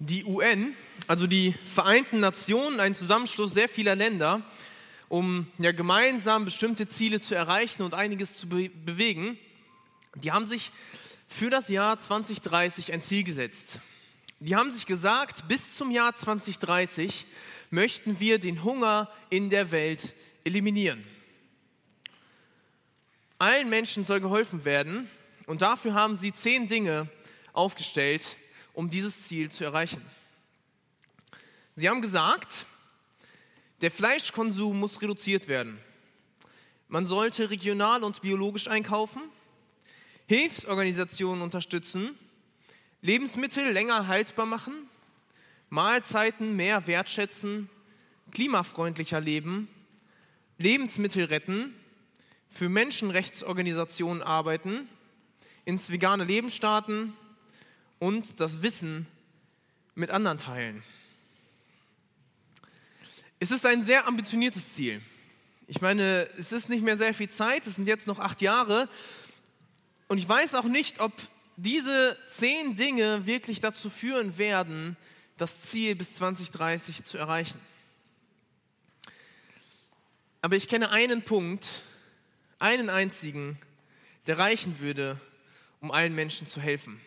Die UN, also die Vereinten Nationen, ein Zusammenschluss sehr vieler Länder, um ja gemeinsam bestimmte Ziele zu erreichen und einiges zu be bewegen, die haben sich für das Jahr 2030 ein Ziel gesetzt. Die haben sich gesagt, bis zum Jahr 2030 möchten wir den Hunger in der Welt eliminieren. Allen Menschen soll geholfen werden und dafür haben sie zehn Dinge aufgestellt, um dieses Ziel zu erreichen. Sie haben gesagt, der Fleischkonsum muss reduziert werden. Man sollte regional und biologisch einkaufen, Hilfsorganisationen unterstützen, Lebensmittel länger haltbar machen, Mahlzeiten mehr wertschätzen, klimafreundlicher leben, Lebensmittel retten, für Menschenrechtsorganisationen arbeiten, ins vegane Leben starten, und das Wissen mit anderen teilen. Es ist ein sehr ambitioniertes Ziel. Ich meine, es ist nicht mehr sehr viel Zeit, es sind jetzt noch acht Jahre. Und ich weiß auch nicht, ob diese zehn Dinge wirklich dazu führen werden, das Ziel bis 2030 zu erreichen. Aber ich kenne einen Punkt, einen einzigen, der reichen würde, um allen Menschen zu helfen.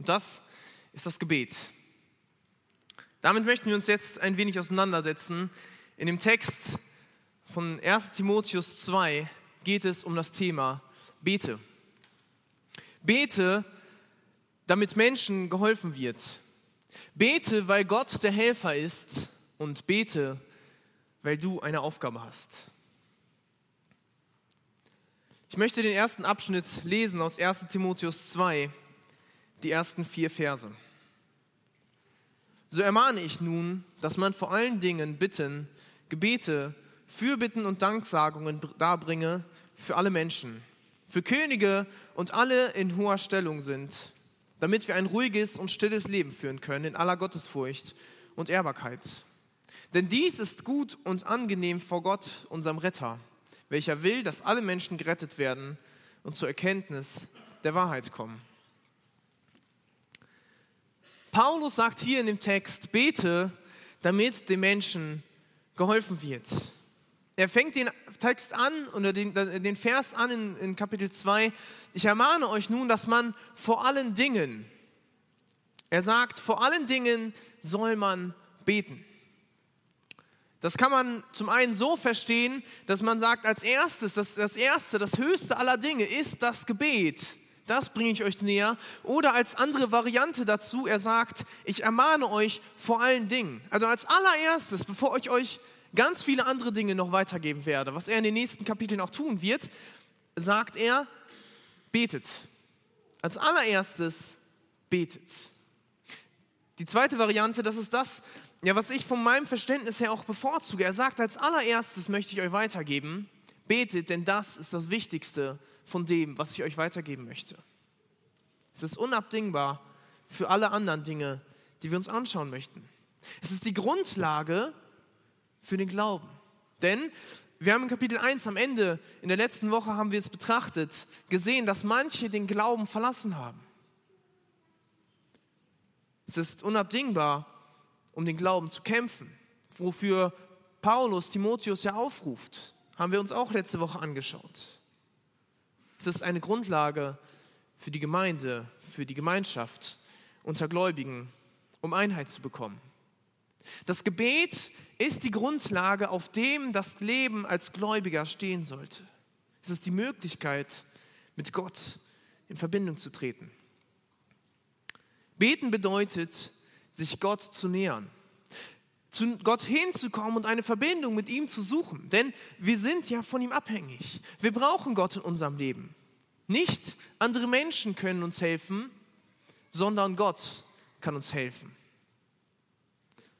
Und das ist das Gebet. Damit möchten wir uns jetzt ein wenig auseinandersetzen. In dem Text von 1 Timotheus 2 geht es um das Thema Bete. Bete, damit Menschen geholfen wird. Bete, weil Gott der Helfer ist und bete, weil du eine Aufgabe hast. Ich möchte den ersten Abschnitt lesen aus 1 Timotheus 2, die ersten vier Verse. So ermahne ich nun, dass man vor allen Dingen Bitten, Gebete, Fürbitten und Danksagungen darbringe für alle Menschen, für Könige und alle in hoher Stellung sind, damit wir ein ruhiges und stilles Leben führen können in aller Gottesfurcht und Ehrbarkeit. Denn dies ist gut und angenehm vor Gott, unserem Retter, welcher will, dass alle Menschen gerettet werden und zur Erkenntnis der Wahrheit kommen. Paulus sagt hier in dem Text, bete, damit den Menschen geholfen wird. Er fängt den Text an oder den, den Vers an in, in Kapitel 2. Ich ermahne euch nun, dass man vor allen Dingen, er sagt, vor allen Dingen soll man beten. Das kann man zum einen so verstehen, dass man sagt, als erstes, das, das erste, das höchste aller Dinge ist das Gebet das bringe ich euch näher. Oder als andere Variante dazu, er sagt, ich ermahne euch vor allen Dingen. Also als allererstes, bevor ich euch ganz viele andere Dinge noch weitergeben werde, was er in den nächsten Kapiteln auch tun wird, sagt er, betet. Als allererstes betet. Die zweite Variante, das ist das, ja, was ich von meinem Verständnis her auch bevorzuge. Er sagt, als allererstes möchte ich euch weitergeben, betet, denn das ist das Wichtigste von dem, was ich euch weitergeben möchte. Es ist unabdingbar für alle anderen Dinge, die wir uns anschauen möchten. Es ist die Grundlage für den Glauben. Denn wir haben in Kapitel 1 am Ende, in der letzten Woche haben wir es betrachtet, gesehen, dass manche den Glauben verlassen haben. Es ist unabdingbar, um den Glauben zu kämpfen, wofür Paulus Timotheus ja aufruft, haben wir uns auch letzte Woche angeschaut. Es ist eine Grundlage für die Gemeinde, für die Gemeinschaft unter Gläubigen, um Einheit zu bekommen. Das Gebet ist die Grundlage, auf dem das Leben als Gläubiger stehen sollte. Es ist die Möglichkeit, mit Gott in Verbindung zu treten. Beten bedeutet, sich Gott zu nähern, zu Gott hinzukommen und eine Verbindung mit ihm zu suchen. Denn wir sind ja von ihm abhängig. Wir brauchen Gott in unserem Leben. Nicht andere Menschen können uns helfen, sondern Gott kann uns helfen.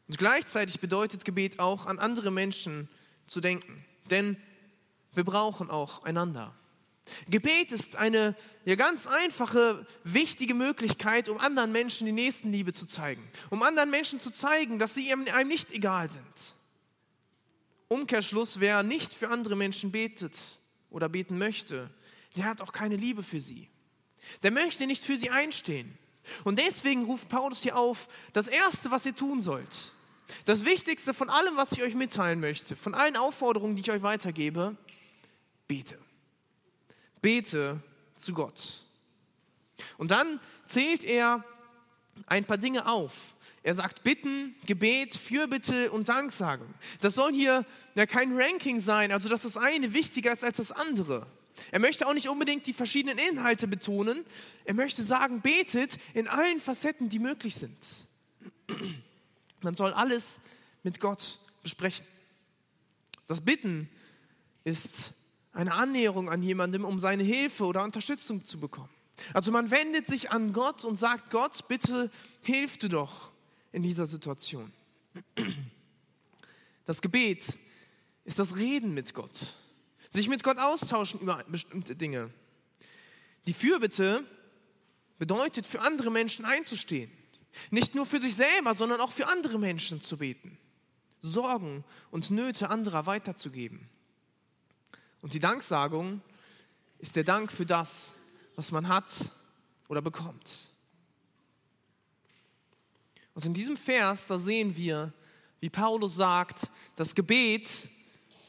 Und gleichzeitig bedeutet Gebet auch, an andere Menschen zu denken. Denn wir brauchen auch einander. Gebet ist eine ja, ganz einfache, wichtige Möglichkeit, um anderen Menschen die Nächstenliebe zu zeigen. Um anderen Menschen zu zeigen, dass sie einem nicht egal sind. Umkehrschluss, wer nicht für andere Menschen betet oder beten möchte, der hat auch keine Liebe für sie. Der möchte nicht für sie einstehen. Und deswegen ruft Paulus hier auf, das Erste, was ihr tun sollt, das Wichtigste von allem, was ich euch mitteilen möchte, von allen Aufforderungen, die ich euch weitergebe, bete. Bete zu Gott. Und dann zählt er ein paar Dinge auf. Er sagt Bitten, Gebet, Fürbitte und Danksagen. Das soll hier ja kein Ranking sein, also dass das eine wichtiger ist als das andere. Er möchte auch nicht unbedingt die verschiedenen Inhalte betonen. Er möchte sagen, betet in allen Facetten, die möglich sind. Man soll alles mit Gott besprechen. Das Bitten ist eine Annäherung an jemandem, um seine Hilfe oder Unterstützung zu bekommen. Also man wendet sich an Gott und sagt, Gott, bitte hilf du doch in dieser Situation. Das Gebet ist das Reden mit Gott, sich mit Gott austauschen über bestimmte Dinge. Die Fürbitte bedeutet, für andere Menschen einzustehen. Nicht nur für sich selber, sondern auch für andere Menschen zu beten. Sorgen und Nöte anderer weiterzugeben. Und die Danksagung ist der Dank für das, was man hat oder bekommt. Und in diesem Vers, da sehen wir, wie Paulus sagt, das Gebet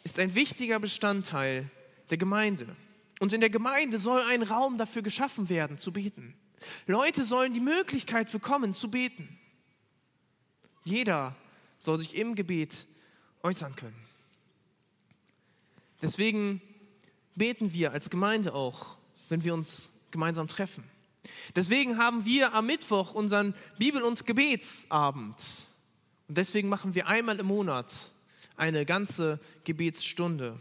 ist ein wichtiger Bestandteil der Gemeinde. Und in der Gemeinde soll ein Raum dafür geschaffen werden, zu beten. Leute sollen die Möglichkeit bekommen, zu beten. Jeder soll sich im Gebet äußern können. Deswegen beten wir als Gemeinde auch, wenn wir uns gemeinsam treffen. Deswegen haben wir am Mittwoch unseren Bibel- und Gebetsabend. Und deswegen machen wir einmal im Monat eine ganze Gebetsstunde,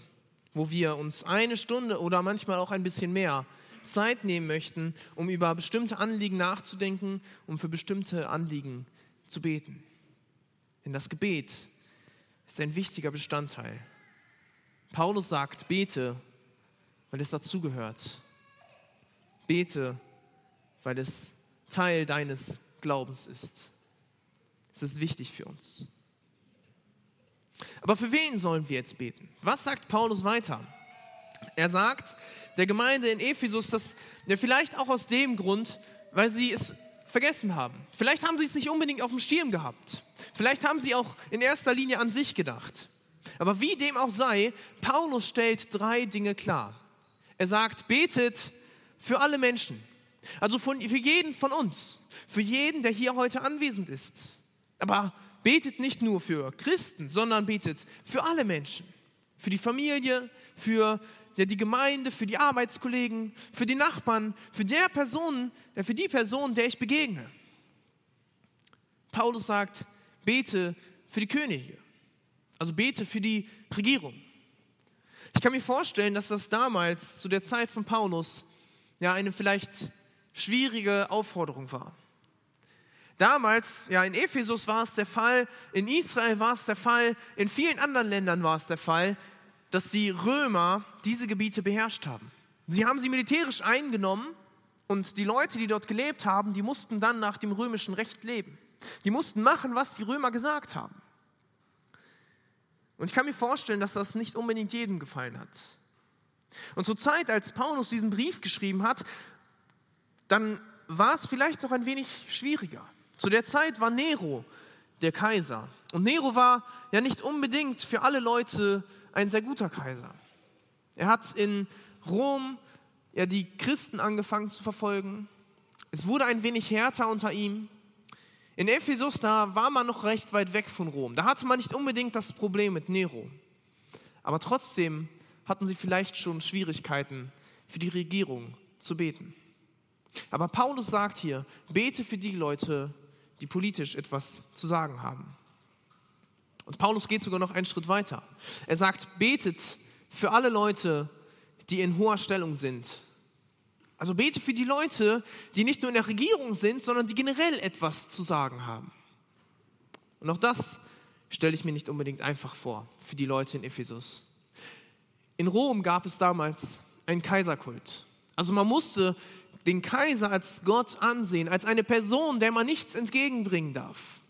wo wir uns eine Stunde oder manchmal auch ein bisschen mehr Zeit nehmen möchten, um über bestimmte Anliegen nachzudenken, um für bestimmte Anliegen zu beten. Denn das Gebet ist ein wichtiger Bestandteil. Paulus sagt, bete, weil es dazugehört. Bete, weil es Teil deines Glaubens ist. Es ist wichtig für uns. Aber für wen sollen wir jetzt beten? Was sagt Paulus weiter? Er sagt der Gemeinde in Ephesus, dass ja, vielleicht auch aus dem Grund, weil sie es vergessen haben. Vielleicht haben sie es nicht unbedingt auf dem Schirm gehabt. Vielleicht haben sie auch in erster Linie an sich gedacht. Aber wie dem auch sei, Paulus stellt drei Dinge klar. Er sagt, betet für alle Menschen. Also von, für jeden von uns. Für jeden, der hier heute anwesend ist. Aber betet nicht nur für Christen, sondern betet für alle Menschen. Für die Familie, für die Gemeinde, für die Arbeitskollegen, für die Nachbarn, für der Person, äh, für die Person, der ich begegne. Paulus sagt, bete für die Könige. Also bete für die Regierung. Ich kann mir vorstellen, dass das damals zu der Zeit von Paulus ja eine vielleicht schwierige Aufforderung war. Damals, ja, in Ephesus war es der Fall, in Israel war es der Fall, in vielen anderen Ländern war es der Fall, dass die Römer diese Gebiete beherrscht haben. Sie haben sie militärisch eingenommen und die Leute, die dort gelebt haben, die mussten dann nach dem römischen Recht leben. Die mussten machen, was die Römer gesagt haben. Und ich kann mir vorstellen, dass das nicht unbedingt jedem gefallen hat. Und zur Zeit, als Paulus diesen Brief geschrieben hat, dann war es vielleicht noch ein wenig schwieriger. Zu der Zeit war Nero der Kaiser. Und Nero war ja nicht unbedingt für alle Leute ein sehr guter Kaiser. Er hat in Rom ja die Christen angefangen zu verfolgen. Es wurde ein wenig härter unter ihm. In Ephesus, da war man noch recht weit weg von Rom. Da hatte man nicht unbedingt das Problem mit Nero. Aber trotzdem hatten sie vielleicht schon Schwierigkeiten für die Regierung zu beten. Aber Paulus sagt hier, bete für die Leute, die politisch etwas zu sagen haben. Und Paulus geht sogar noch einen Schritt weiter. Er sagt, betet für alle Leute, die in hoher Stellung sind, also bete für die Leute, die nicht nur in der Regierung sind, sondern die generell etwas zu sagen haben. Und auch das stelle ich mir nicht unbedingt einfach vor für die Leute in Ephesus. In Rom gab es damals einen Kaiserkult. Also man musste den Kaiser als Gott ansehen, als eine Person, der man nichts entgegenbringen darf.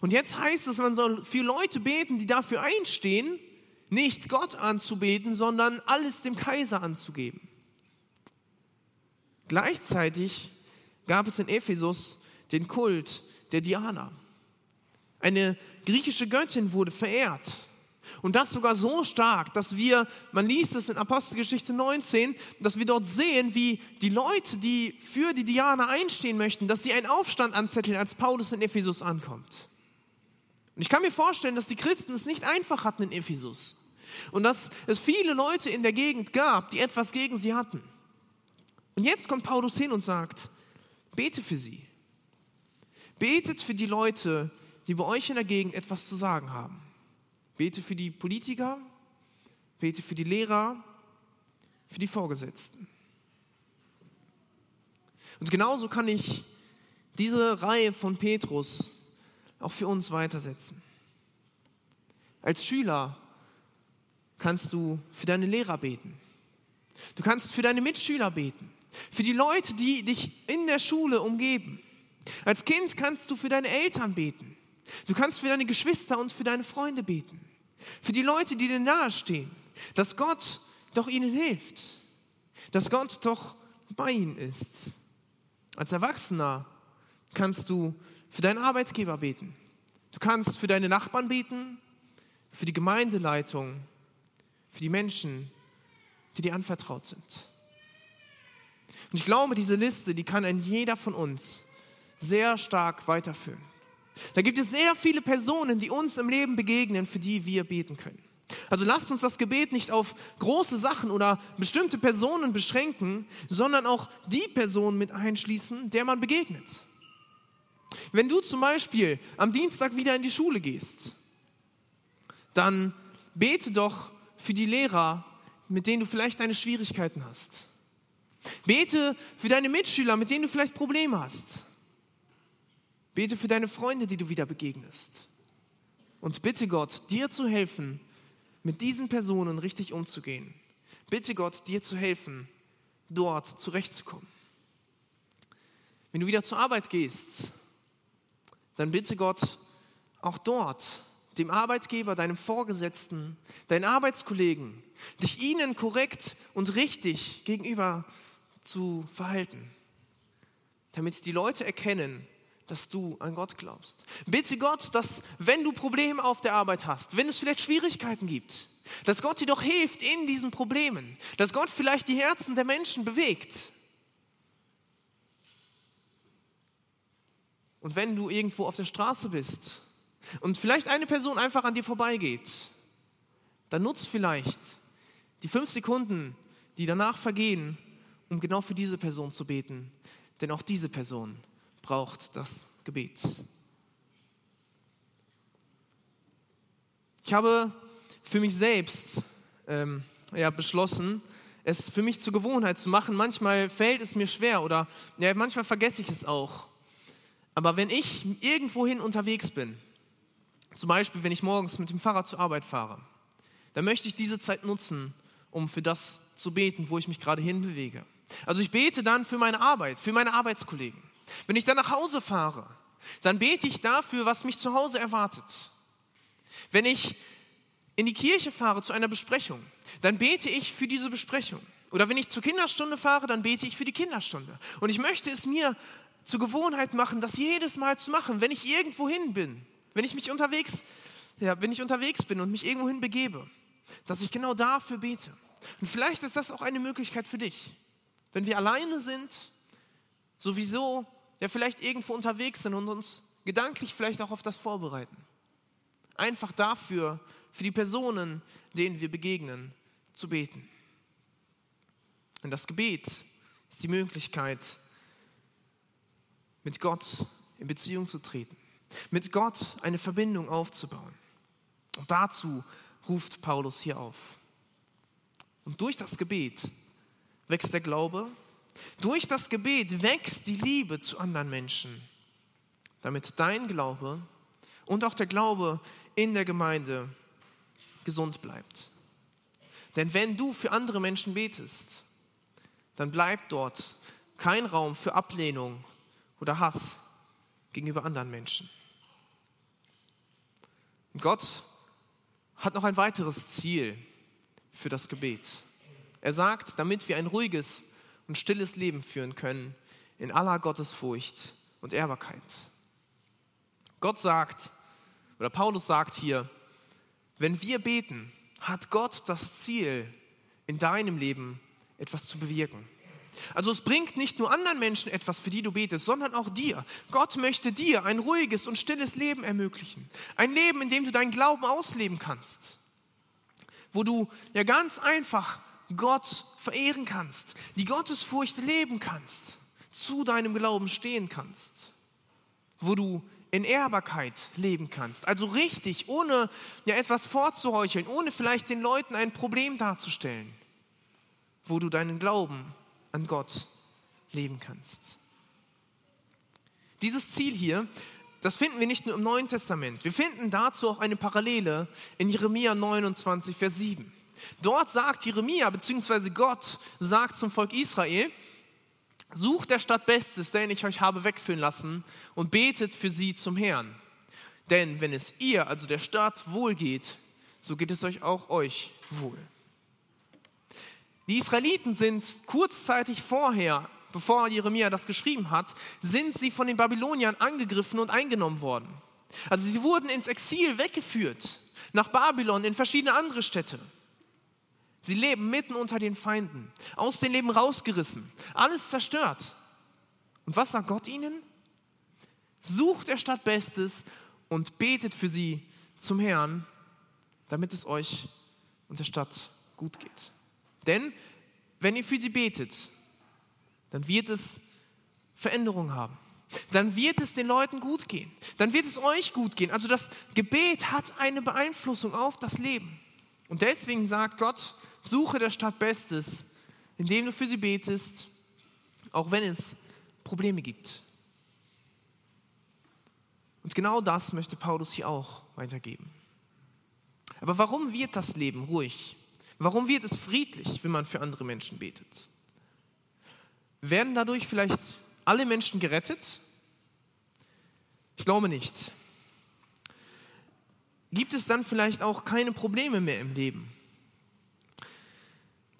Und jetzt heißt es, man soll für Leute beten, die dafür einstehen, nicht Gott anzubeten, sondern alles dem Kaiser anzugeben. Gleichzeitig gab es in Ephesus den Kult der Diana. Eine griechische Göttin wurde verehrt. Und das sogar so stark, dass wir, man liest es in Apostelgeschichte 19, dass wir dort sehen, wie die Leute, die für die Diana einstehen möchten, dass sie einen Aufstand anzetteln, als Paulus in Ephesus ankommt. Und ich kann mir vorstellen, dass die Christen es nicht einfach hatten in Ephesus. Und dass es viele Leute in der Gegend gab, die etwas gegen sie hatten. Und jetzt kommt Paulus hin und sagt, bete für sie. Betet für die Leute, die bei euch in der Gegend etwas zu sagen haben. Bete für die Politiker, bete für die Lehrer, für die Vorgesetzten. Und genauso kann ich diese Reihe von Petrus auch für uns weitersetzen. Als Schüler kannst du für deine Lehrer beten. Du kannst für deine Mitschüler beten. Für die Leute, die dich in der Schule umgeben. Als Kind kannst du für deine Eltern beten. Du kannst für deine Geschwister und für deine Freunde beten. Für die Leute, die dir nahestehen. Dass Gott doch ihnen hilft. Dass Gott doch bei ihnen ist. Als Erwachsener kannst du für deinen Arbeitgeber beten. Du kannst für deine Nachbarn beten, für die Gemeindeleitung, für die Menschen, die dir anvertraut sind. Und ich glaube, diese Liste, die kann ein jeder von uns sehr stark weiterführen. Da gibt es sehr viele Personen, die uns im Leben begegnen, für die wir beten können. Also lasst uns das Gebet nicht auf große Sachen oder bestimmte Personen beschränken, sondern auch die Personen mit einschließen, der man begegnet. Wenn du zum Beispiel am Dienstag wieder in die Schule gehst, dann bete doch für die Lehrer, mit denen du vielleicht deine Schwierigkeiten hast. Bete für deine Mitschüler, mit denen du vielleicht Probleme hast. Bete für deine Freunde, die du wieder begegnest. Und bitte Gott, dir zu helfen, mit diesen Personen richtig umzugehen. Bitte Gott, dir zu helfen, dort zurechtzukommen. Wenn du wieder zur Arbeit gehst, dann bitte Gott auch dort, dem Arbeitgeber, deinem Vorgesetzten, deinen Arbeitskollegen, dich ihnen korrekt und richtig gegenüber zu verhalten, damit die Leute erkennen, dass du an Gott glaubst. Bitte Gott, dass wenn du Probleme auf der Arbeit hast, wenn es vielleicht Schwierigkeiten gibt, dass Gott dir doch hilft in diesen Problemen, dass Gott vielleicht die Herzen der Menschen bewegt. Und wenn du irgendwo auf der Straße bist und vielleicht eine Person einfach an dir vorbeigeht, dann nutzt vielleicht die fünf Sekunden, die danach vergehen, um genau für diese Person zu beten. Denn auch diese Person braucht das Gebet. Ich habe für mich selbst ähm, ja, beschlossen, es für mich zur Gewohnheit zu machen. Manchmal fällt es mir schwer oder ja, manchmal vergesse ich es auch. Aber wenn ich irgendwohin unterwegs bin, zum Beispiel wenn ich morgens mit dem Fahrrad zur Arbeit fahre, dann möchte ich diese Zeit nutzen, um für das zu beten, wo ich mich gerade hinbewege. Also ich bete dann für meine Arbeit, für meine Arbeitskollegen. Wenn ich dann nach Hause fahre, dann bete ich dafür, was mich zu Hause erwartet. Wenn ich in die Kirche fahre zu einer Besprechung, dann bete ich für diese Besprechung. Oder wenn ich zur Kinderstunde fahre, dann bete ich für die Kinderstunde. Und ich möchte es mir zur Gewohnheit machen, das jedes Mal zu machen, wenn ich irgendwo hin bin, wenn ich mich unterwegs, ja, wenn ich unterwegs bin und mich irgendwohin begebe, dass ich genau dafür bete. Und vielleicht ist das auch eine Möglichkeit für dich. Wenn wir alleine sind, sowieso, ja, vielleicht irgendwo unterwegs sind und uns gedanklich vielleicht auch auf das vorbereiten. Einfach dafür, für die Personen, denen wir begegnen, zu beten. Und das Gebet ist die Möglichkeit, mit Gott in Beziehung zu treten, mit Gott eine Verbindung aufzubauen. Und dazu ruft Paulus hier auf. Und durch das Gebet wächst der Glaube, durch das Gebet wächst die Liebe zu anderen Menschen, damit dein Glaube und auch der Glaube in der Gemeinde gesund bleibt. Denn wenn du für andere Menschen betest, dann bleibt dort kein Raum für Ablehnung oder Hass gegenüber anderen Menschen. Und Gott hat noch ein weiteres Ziel für das Gebet. Er sagt, damit wir ein ruhiges und stilles Leben führen können, in aller Gottesfurcht und Ehrbarkeit. Gott sagt, oder Paulus sagt hier, wenn wir beten, hat Gott das Ziel, in deinem Leben etwas zu bewirken. Also es bringt nicht nur anderen Menschen etwas, für die du betest, sondern auch dir. Gott möchte dir ein ruhiges und stilles Leben ermöglichen. Ein Leben, in dem du deinen Glauben ausleben kannst. Wo du ja ganz einfach Gott verehren kannst, die Gottesfurcht leben kannst, zu deinem Glauben stehen kannst. Wo du in Ehrbarkeit leben kannst. Also richtig, ohne ja etwas vorzuheucheln, ohne vielleicht den Leuten ein Problem darzustellen. Wo du deinen Glauben an Gott leben kannst. Dieses Ziel hier, das finden wir nicht nur im Neuen Testament. Wir finden dazu auch eine Parallele in Jeremia 29, Vers 7. Dort sagt Jeremia, beziehungsweise Gott sagt zum Volk Israel, sucht der Stadt Bestes, den ich euch habe wegführen lassen, und betet für sie zum Herrn. Denn wenn es ihr, also der Stadt, wohl geht, so geht es euch auch euch wohl. Die Israeliten sind kurzzeitig vorher, bevor Jeremia das geschrieben hat, sind sie von den Babyloniern angegriffen und eingenommen worden. Also sie wurden ins Exil weggeführt, nach Babylon, in verschiedene andere Städte. Sie leben mitten unter den Feinden, aus dem Leben rausgerissen, alles zerstört. Und was sagt Gott ihnen? Sucht der Stadt Bestes und betet für sie zum Herrn, damit es euch und der Stadt gut geht. Denn wenn ihr für sie betet, dann wird es Veränderung haben. Dann wird es den Leuten gut gehen. Dann wird es euch gut gehen. Also das Gebet hat eine Beeinflussung auf das Leben. Und deswegen sagt Gott, suche der Stadt Bestes, indem du für sie betest, auch wenn es Probleme gibt. Und genau das möchte Paulus hier auch weitergeben. Aber warum wird das Leben ruhig? Warum wird es friedlich, wenn man für andere Menschen betet? Werden dadurch vielleicht alle Menschen gerettet? Ich glaube nicht. Gibt es dann vielleicht auch keine Probleme mehr im Leben?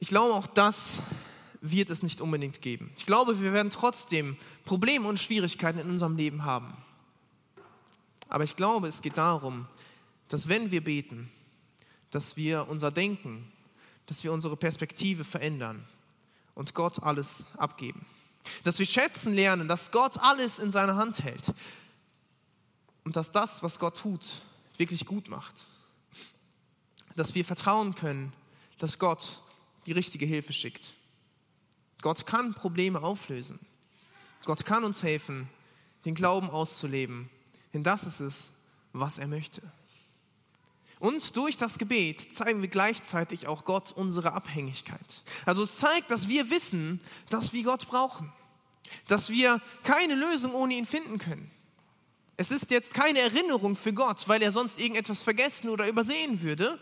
Ich glaube, auch das wird es nicht unbedingt geben. Ich glaube, wir werden trotzdem Probleme und Schwierigkeiten in unserem Leben haben. Aber ich glaube, es geht darum, dass wenn wir beten, dass wir unser Denken dass wir unsere Perspektive verändern und Gott alles abgeben. Dass wir schätzen lernen, dass Gott alles in seiner Hand hält und dass das, was Gott tut, wirklich gut macht. Dass wir vertrauen können, dass Gott die richtige Hilfe schickt. Gott kann Probleme auflösen. Gott kann uns helfen, den Glauben auszuleben. Denn das ist es, was er möchte. Und durch das Gebet zeigen wir gleichzeitig auch Gott unsere Abhängigkeit. Also es zeigt, dass wir wissen, dass wir Gott brauchen. Dass wir keine Lösung ohne ihn finden können. Es ist jetzt keine Erinnerung für Gott, weil er sonst irgendetwas vergessen oder übersehen würde.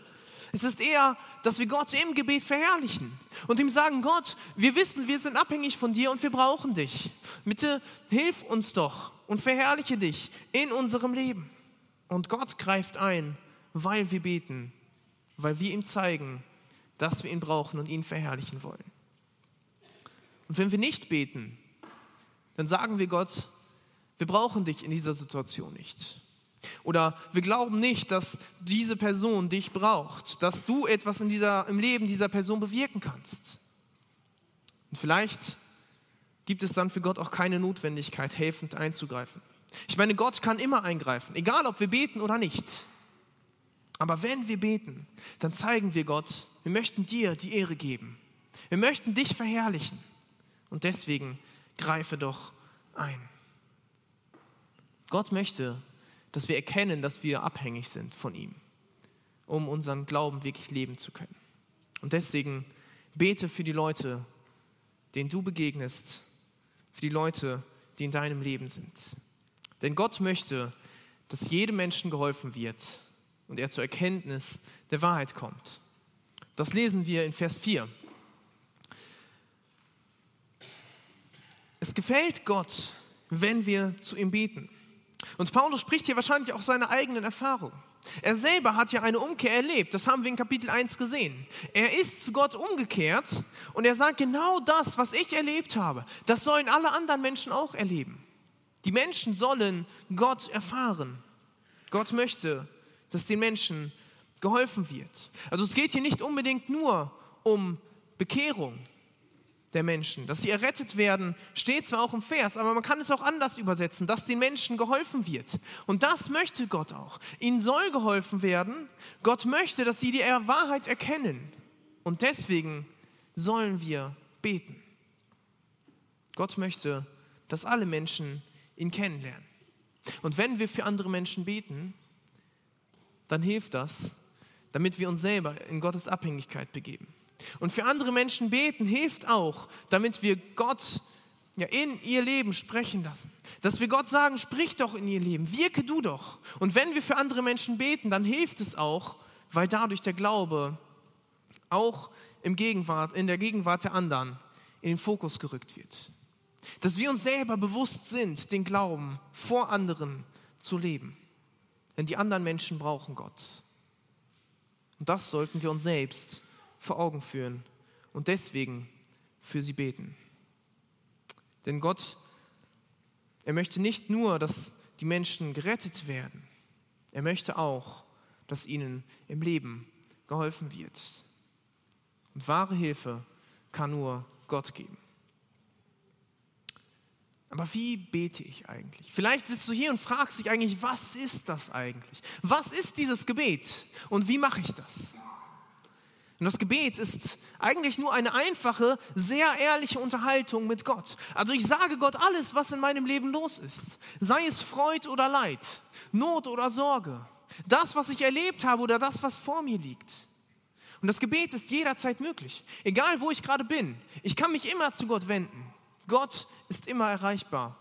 Es ist eher, dass wir Gott im Gebet verherrlichen und ihm sagen, Gott, wir wissen, wir sind abhängig von dir und wir brauchen dich. Bitte hilf uns doch und verherrliche dich in unserem Leben. Und Gott greift ein weil wir beten, weil wir ihm zeigen, dass wir ihn brauchen und ihn verherrlichen wollen. Und wenn wir nicht beten, dann sagen wir Gott, wir brauchen dich in dieser Situation nicht. Oder wir glauben nicht, dass diese Person dich braucht, dass du etwas in dieser, im Leben dieser Person bewirken kannst. Und vielleicht gibt es dann für Gott auch keine Notwendigkeit, helfend einzugreifen. Ich meine, Gott kann immer eingreifen, egal ob wir beten oder nicht. Aber wenn wir beten, dann zeigen wir Gott, wir möchten dir die Ehre geben. Wir möchten dich verherrlichen. Und deswegen greife doch ein. Gott möchte, dass wir erkennen, dass wir abhängig sind von ihm, um unseren Glauben wirklich leben zu können. Und deswegen bete für die Leute, denen du begegnest, für die Leute, die in deinem Leben sind. Denn Gott möchte, dass jedem Menschen geholfen wird, und er zur Erkenntnis der Wahrheit kommt. Das lesen wir in Vers 4. Es gefällt Gott, wenn wir zu ihm beten. Und Paulus spricht hier wahrscheinlich auch seine eigenen Erfahrungen. Er selber hat ja eine Umkehr erlebt, das haben wir in Kapitel 1 gesehen. Er ist zu Gott umgekehrt und er sagt, genau das, was ich erlebt habe, das sollen alle anderen Menschen auch erleben. Die Menschen sollen Gott erfahren. Gott möchte, dass den Menschen geholfen wird. Also es geht hier nicht unbedingt nur um Bekehrung der Menschen, dass sie errettet werden, steht zwar auch im Vers, aber man kann es auch anders übersetzen, dass den Menschen geholfen wird. Und das möchte Gott auch. Ihnen soll geholfen werden. Gott möchte, dass sie die Wahrheit erkennen. Und deswegen sollen wir beten. Gott möchte, dass alle Menschen ihn kennenlernen. Und wenn wir für andere Menschen beten, dann hilft das, damit wir uns selber in Gottes Abhängigkeit begeben. Und für andere Menschen beten hilft auch, damit wir Gott ja, in ihr Leben sprechen lassen. Dass wir Gott sagen, sprich doch in ihr Leben, wirke du doch. Und wenn wir für andere Menschen beten, dann hilft es auch, weil dadurch der Glaube auch im Gegenwart, in der Gegenwart der anderen in den Fokus gerückt wird. Dass wir uns selber bewusst sind, den Glauben vor anderen zu leben. Denn die anderen Menschen brauchen Gott. Und das sollten wir uns selbst vor Augen führen und deswegen für sie beten. Denn Gott, er möchte nicht nur, dass die Menschen gerettet werden, er möchte auch, dass ihnen im Leben geholfen wird. Und wahre Hilfe kann nur Gott geben. Aber wie bete ich eigentlich? Vielleicht sitzt du hier und fragst dich eigentlich, was ist das eigentlich? Was ist dieses Gebet und wie mache ich das? Und das Gebet ist eigentlich nur eine einfache, sehr ehrliche Unterhaltung mit Gott. Also ich sage Gott alles, was in meinem Leben los ist. Sei es Freud oder Leid, Not oder Sorge. Das, was ich erlebt habe oder das, was vor mir liegt. Und das Gebet ist jederzeit möglich. Egal, wo ich gerade bin. Ich kann mich immer zu Gott wenden. Gott ist immer erreichbar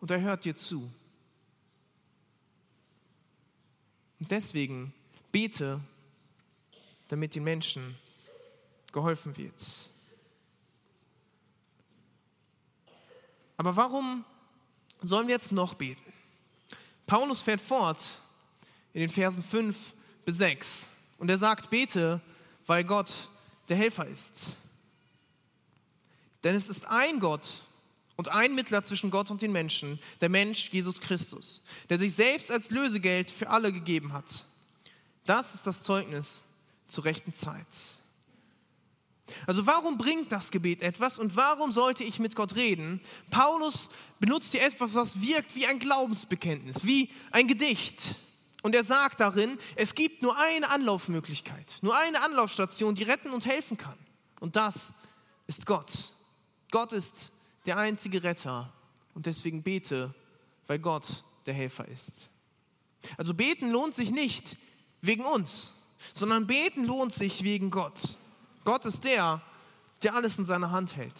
und er hört dir zu. Und deswegen bete damit den Menschen geholfen wird. Aber warum sollen wir jetzt noch beten? Paulus fährt fort in den Versen 5 bis 6 und er sagt, bete, weil Gott der Helfer ist. Denn es ist ein Gott und ein Mittler zwischen Gott und den Menschen, der Mensch Jesus Christus, der sich selbst als Lösegeld für alle gegeben hat. Das ist das Zeugnis zur rechten Zeit. Also warum bringt das Gebet etwas und warum sollte ich mit Gott reden? Paulus benutzt hier etwas, was wirkt wie ein Glaubensbekenntnis, wie ein Gedicht. Und er sagt darin, es gibt nur eine Anlaufmöglichkeit, nur eine Anlaufstation, die retten und helfen kann. Und das ist Gott. Gott ist der einzige Retter. Und deswegen bete, weil Gott der Helfer ist. Also beten lohnt sich nicht wegen uns, sondern beten lohnt sich wegen Gott. Gott ist der, der alles in seiner Hand hält.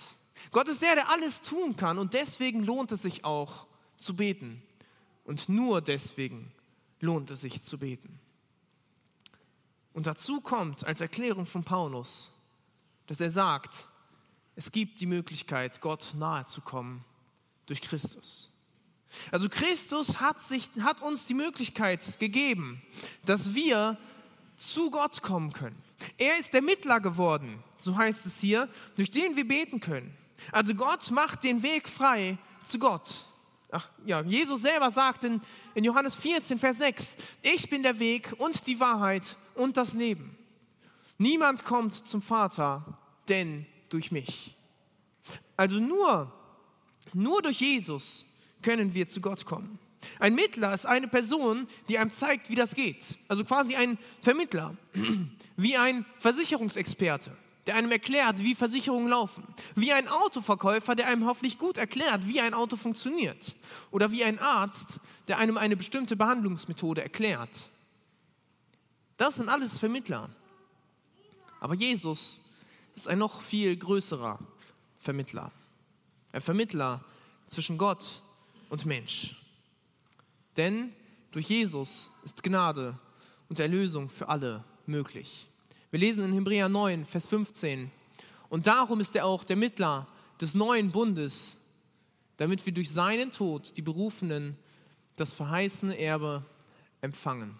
Gott ist der, der alles tun kann und deswegen lohnt es sich auch zu beten. Und nur deswegen lohnt es sich zu beten. Und dazu kommt als Erklärung von Paulus, dass er sagt, es gibt die Möglichkeit, Gott nahe zu kommen durch Christus. Also Christus hat, sich, hat uns die Möglichkeit gegeben, dass wir zu Gott kommen können. Er ist der Mittler geworden, so heißt es hier, durch den wir beten können. Also Gott macht den Weg frei zu Gott. Ach ja, Jesus selber sagt in, in Johannes 14, Vers 6, ich bin der Weg und die Wahrheit und das Leben. Niemand kommt zum Vater, denn durch mich. Also nur, nur durch Jesus können wir zu Gott kommen. Ein Mittler ist eine Person, die einem zeigt, wie das geht. Also quasi ein Vermittler, wie ein Versicherungsexperte, der einem erklärt, wie Versicherungen laufen. Wie ein Autoverkäufer, der einem hoffentlich gut erklärt, wie ein Auto funktioniert. Oder wie ein Arzt, der einem eine bestimmte Behandlungsmethode erklärt. Das sind alles Vermittler. Aber Jesus ist ein noch viel größerer Vermittler. Ein Vermittler zwischen Gott und Mensch. Denn durch Jesus ist Gnade und Erlösung für alle möglich. Wir lesen in Hebräer 9, Vers 15. Und darum ist er auch der Mittler des neuen Bundes, damit wir durch seinen Tod die Berufenen das verheißene Erbe empfangen.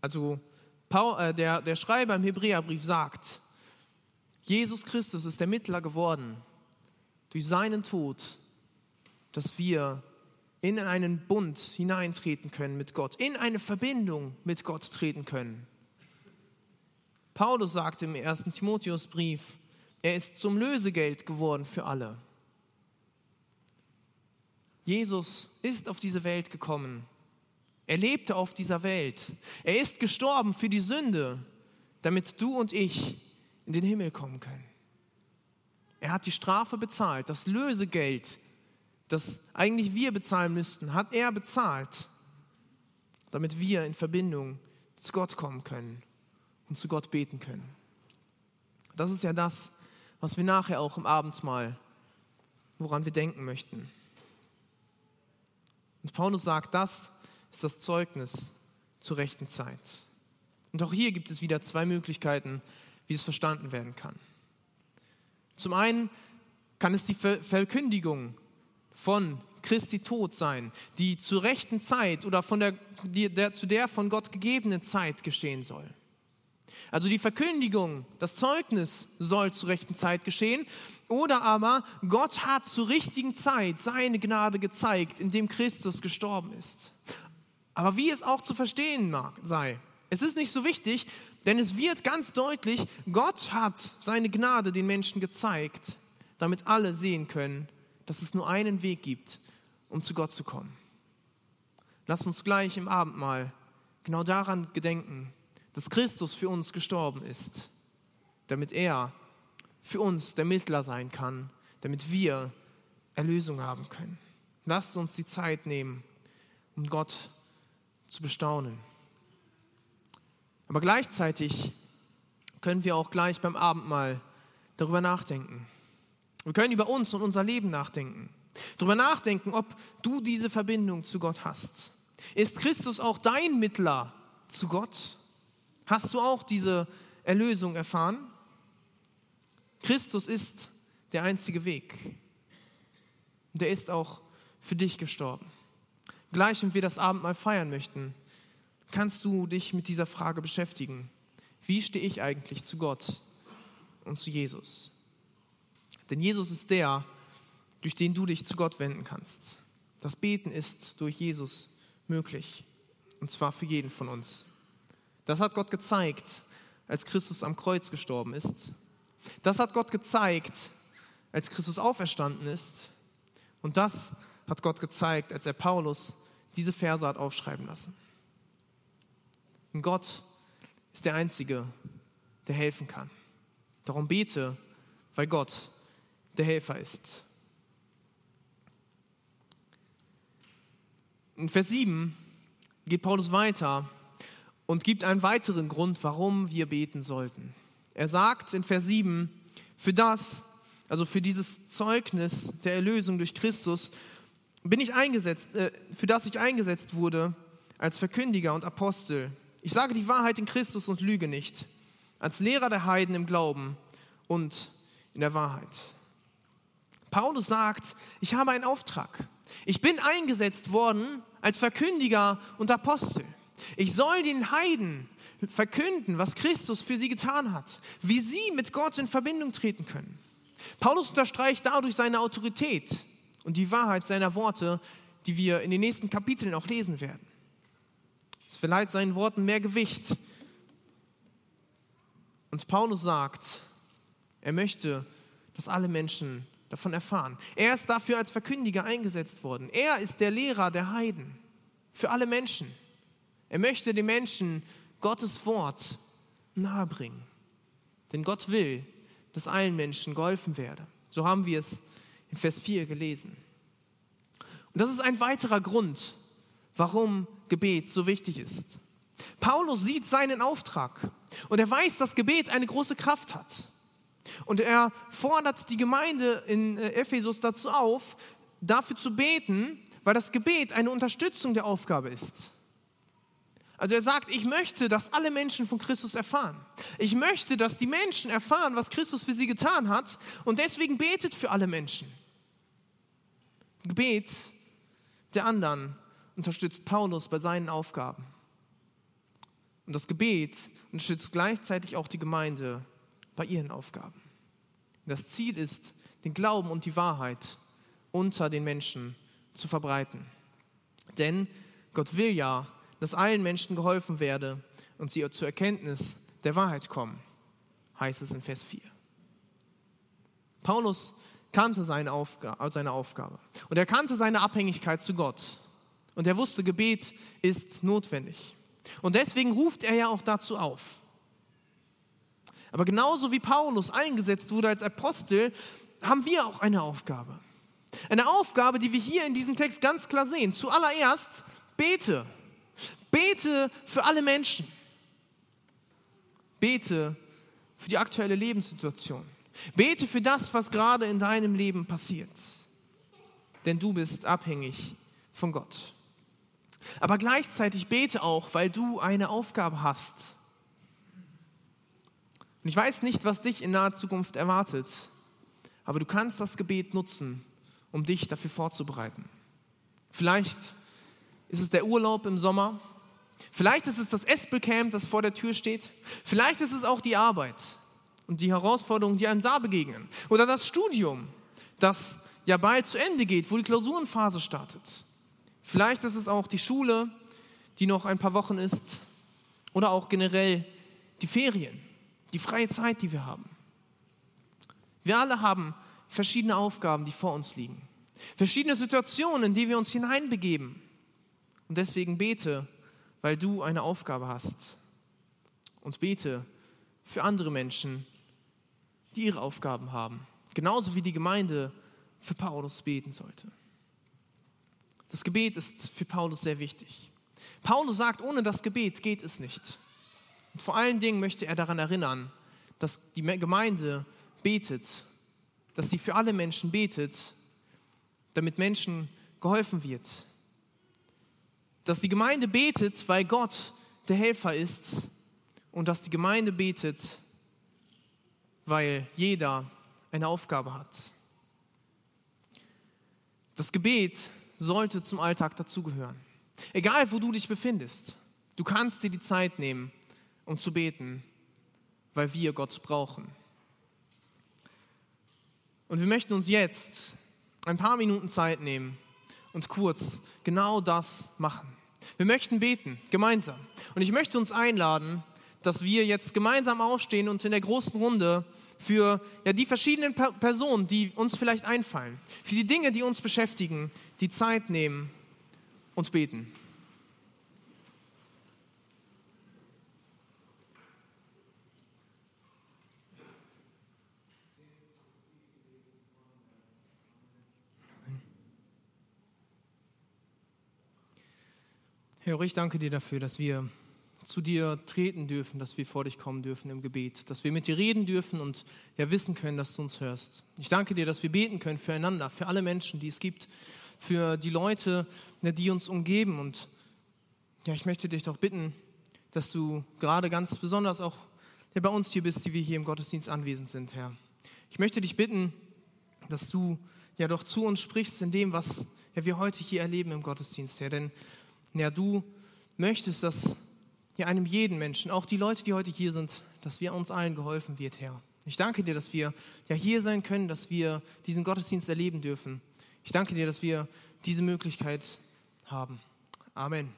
Also äh, der, der Schreiber im Hebräerbrief sagt, Jesus Christus ist der Mittler geworden durch seinen Tod, dass wir in einen Bund hineintreten können mit Gott, in eine Verbindung mit Gott treten können. Paulus sagt im ersten Timotheusbrief, er ist zum Lösegeld geworden für alle. Jesus ist auf diese Welt gekommen. Er lebte auf dieser Welt. Er ist gestorben für die Sünde, damit du und ich in den Himmel kommen können. Er hat die Strafe bezahlt, das Lösegeld, das eigentlich wir bezahlen müssten, hat er bezahlt, damit wir in Verbindung zu Gott kommen können und zu Gott beten können. Das ist ja das, was wir nachher auch im Abendmahl, woran wir denken möchten. Und Paulus sagt, das ist das Zeugnis zur rechten Zeit. Und auch hier gibt es wieder zwei Möglichkeiten, wie es verstanden werden kann. Zum einen kann es die Verkündigung von Christi Tod sein, die zur rechten Zeit oder von der, die, der, zu der von Gott gegebenen Zeit geschehen soll. Also die Verkündigung, das Zeugnis soll zur rechten Zeit geschehen. Oder aber Gott hat zur richtigen Zeit seine Gnade gezeigt, indem Christus gestorben ist. Aber wie es auch zu verstehen mag, sei, es ist nicht so wichtig, denn es wird ganz deutlich, Gott hat seine Gnade den Menschen gezeigt, damit alle sehen können, dass es nur einen Weg gibt, um zu Gott zu kommen. Lass uns gleich im Abendmahl genau daran gedenken, dass Christus für uns gestorben ist, damit er für uns der Mittler sein kann, damit wir Erlösung haben können. Lasst uns die Zeit nehmen, um Gott zu bestaunen. Aber gleichzeitig können wir auch gleich beim Abendmahl darüber nachdenken. Wir können über uns und unser Leben nachdenken. Darüber nachdenken, ob du diese Verbindung zu Gott hast. Ist Christus auch dein Mittler zu Gott? Hast du auch diese Erlösung erfahren? Christus ist der einzige Weg. Der ist auch für dich gestorben. Gleich, wenn wir das Abendmahl feiern möchten, kannst du dich mit dieser Frage beschäftigen. Wie stehe ich eigentlich zu Gott und zu Jesus? Denn Jesus ist der, durch den du dich zu Gott wenden kannst. Das Beten ist durch Jesus möglich. Und zwar für jeden von uns. Das hat Gott gezeigt, als Christus am Kreuz gestorben ist. Das hat Gott gezeigt, als Christus auferstanden ist. Und das hat Gott gezeigt, als er Paulus diese Verse hat aufschreiben lassen. Und Gott ist der Einzige, der helfen kann. Darum bete, weil Gott der Helfer ist. In Vers 7 geht Paulus weiter und gibt einen weiteren Grund, warum wir beten sollten. Er sagt in Vers 7, für das, also für dieses Zeugnis der Erlösung durch Christus, bin ich eingesetzt, äh, für das ich eingesetzt wurde als Verkündiger und Apostel. Ich sage die Wahrheit in Christus und lüge nicht, als Lehrer der Heiden im Glauben und in der Wahrheit. Paulus sagt, ich habe einen Auftrag. Ich bin eingesetzt worden als Verkündiger und Apostel. Ich soll den Heiden verkünden, was Christus für sie getan hat, wie sie mit Gott in Verbindung treten können. Paulus unterstreicht dadurch seine Autorität und die Wahrheit seiner Worte, die wir in den nächsten Kapiteln auch lesen werden. Es verleiht seinen Worten mehr Gewicht. Und Paulus sagt, er möchte, dass alle Menschen davon erfahren. Er ist dafür als Verkündiger eingesetzt worden. Er ist der Lehrer der Heiden für alle Menschen. Er möchte den Menschen Gottes Wort nahebringen. Denn Gott will, dass allen Menschen geholfen werde. So haben wir es in Vers 4 gelesen. Und das ist ein weiterer Grund, warum Gebet so wichtig ist. Paulus sieht seinen Auftrag und er weiß, dass Gebet eine große Kraft hat. Und er fordert die Gemeinde in äh, Ephesus dazu auf, dafür zu beten, weil das Gebet eine Unterstützung der Aufgabe ist. Also er sagt, ich möchte, dass alle Menschen von Christus erfahren. Ich möchte, dass die Menschen erfahren, was Christus für sie getan hat und deswegen betet für alle Menschen. Gebet der anderen unterstützt Paulus bei seinen Aufgaben. Und das Gebet unterstützt gleichzeitig auch die Gemeinde bei ihren Aufgaben. Das Ziel ist, den Glauben und die Wahrheit unter den Menschen zu verbreiten. Denn Gott will ja, dass allen Menschen geholfen werde und sie zur Erkenntnis der Wahrheit kommen, heißt es in Vers 4. Paulus kannte seine, Aufga seine Aufgabe und er kannte seine Abhängigkeit zu Gott. Und er wusste, Gebet ist notwendig. Und deswegen ruft er ja auch dazu auf. Aber genauso wie Paulus eingesetzt wurde als Apostel, haben wir auch eine Aufgabe. Eine Aufgabe, die wir hier in diesem Text ganz klar sehen. Zuallererst bete. Bete für alle Menschen. Bete für die aktuelle Lebenssituation. Bete für das, was gerade in deinem Leben passiert. Denn du bist abhängig von Gott. Aber gleichzeitig bete auch, weil du eine Aufgabe hast. Und ich weiß nicht, was dich in naher Zukunft erwartet, aber du kannst das Gebet nutzen, um dich dafür vorzubereiten. Vielleicht ist es der Urlaub im Sommer, vielleicht ist es das Espelcamp, das vor der Tür steht, vielleicht ist es auch die Arbeit und die Herausforderungen, die einem da begegnen, oder das Studium, das ja bald zu Ende geht, wo die Klausurenphase startet. Vielleicht ist es auch die Schule, die noch ein paar Wochen ist, oder auch generell die Ferien, die freie Zeit, die wir haben. Wir alle haben verschiedene Aufgaben, die vor uns liegen. Verschiedene Situationen, in die wir uns hineinbegeben. Und deswegen bete, weil du eine Aufgabe hast. Und bete für andere Menschen, die ihre Aufgaben haben. Genauso wie die Gemeinde für Paulus beten sollte. Das Gebet ist für Paulus sehr wichtig. Paulus sagt, ohne das Gebet geht es nicht. Und vor allen Dingen möchte er daran erinnern, dass die Gemeinde betet, dass sie für alle Menschen betet, damit Menschen geholfen wird. Dass die Gemeinde betet, weil Gott der Helfer ist und dass die Gemeinde betet, weil jeder eine Aufgabe hat. Das Gebet sollte zum Alltag dazugehören. Egal, wo du dich befindest, du kannst dir die Zeit nehmen, um zu beten, weil wir Gott brauchen. Und wir möchten uns jetzt ein paar Minuten Zeit nehmen und kurz genau das machen. Wir möchten beten, gemeinsam. Und ich möchte uns einladen, dass wir jetzt gemeinsam aufstehen und in der großen Runde für ja, die verschiedenen Personen, die uns vielleicht einfallen, für die Dinge, die uns beschäftigen, die Zeit nehmen und beten. Herr, ich danke dir dafür, dass wir zu dir treten dürfen, dass wir vor dich kommen dürfen im Gebet, dass wir mit dir reden dürfen und ja wissen können, dass du uns hörst. Ich danke dir, dass wir beten können füreinander, für alle Menschen, die es gibt, für die Leute, die uns umgeben. Und ja, ich möchte dich doch bitten, dass du gerade ganz besonders auch ja, bei uns hier bist, die wir hier im Gottesdienst anwesend sind, Herr. Ich möchte dich bitten, dass du ja doch zu uns sprichst in dem, was ja, wir heute hier erleben im Gottesdienst, Herr. Denn ja, du möchtest, dass ja, einem jeden Menschen, auch die Leute, die heute hier sind, dass wir uns allen geholfen wird, Herr. Ich danke dir, dass wir ja hier sein können, dass wir diesen Gottesdienst erleben dürfen. Ich danke dir, dass wir diese Möglichkeit haben. Amen.